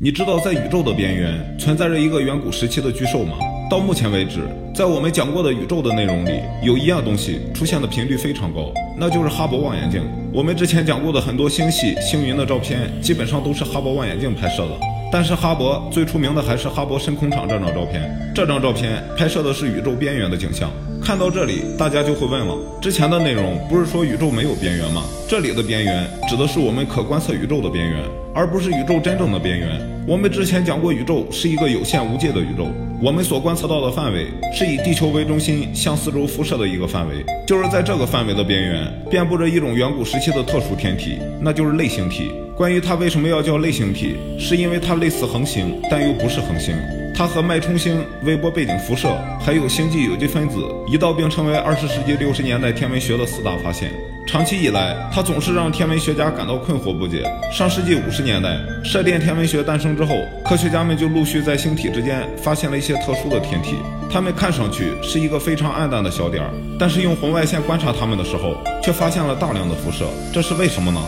你知道在宇宙的边缘存在着一个远古时期的巨兽吗？到目前为止，在我们讲过的宇宙的内容里，有一样东西出现的频率非常高，那就是哈勃望远镜。我们之前讲过的很多星系、星云的照片，基本上都是哈勃望远镜拍摄的。但是哈勃最出名的还是哈勃深空场这张照片。这张照片拍摄的是宇宙边缘的景象。看到这里，大家就会问了：之前的内容不是说宇宙没有边缘吗？这里的边缘指的是我们可观测宇宙的边缘，而不是宇宙真正的边缘。我们之前讲过，宇宙是一个有限无界的宇宙，我们所观测到的范围是以地球为中心向四周辐射的一个范围。就是在这个范围的边缘，遍布着一种远古时期的特殊天体，那就是类星体。关于它为什么要叫类星体，是因为它类似恒星，但又不是恒星。它和脉冲星、微波背景辐射，还有星际有机分子一道，并成为二十世纪六十年代天文学的四大发现。长期以来，它总是让天文学家感到困惑不解。上世纪五十年代，射电天文学诞生之后，科学家们就陆续在星体之间发现了一些特殊的天体。它们看上去是一个非常暗淡的小点儿，但是用红外线观察它们的时候，却发现了大量的辐射。这是为什么呢？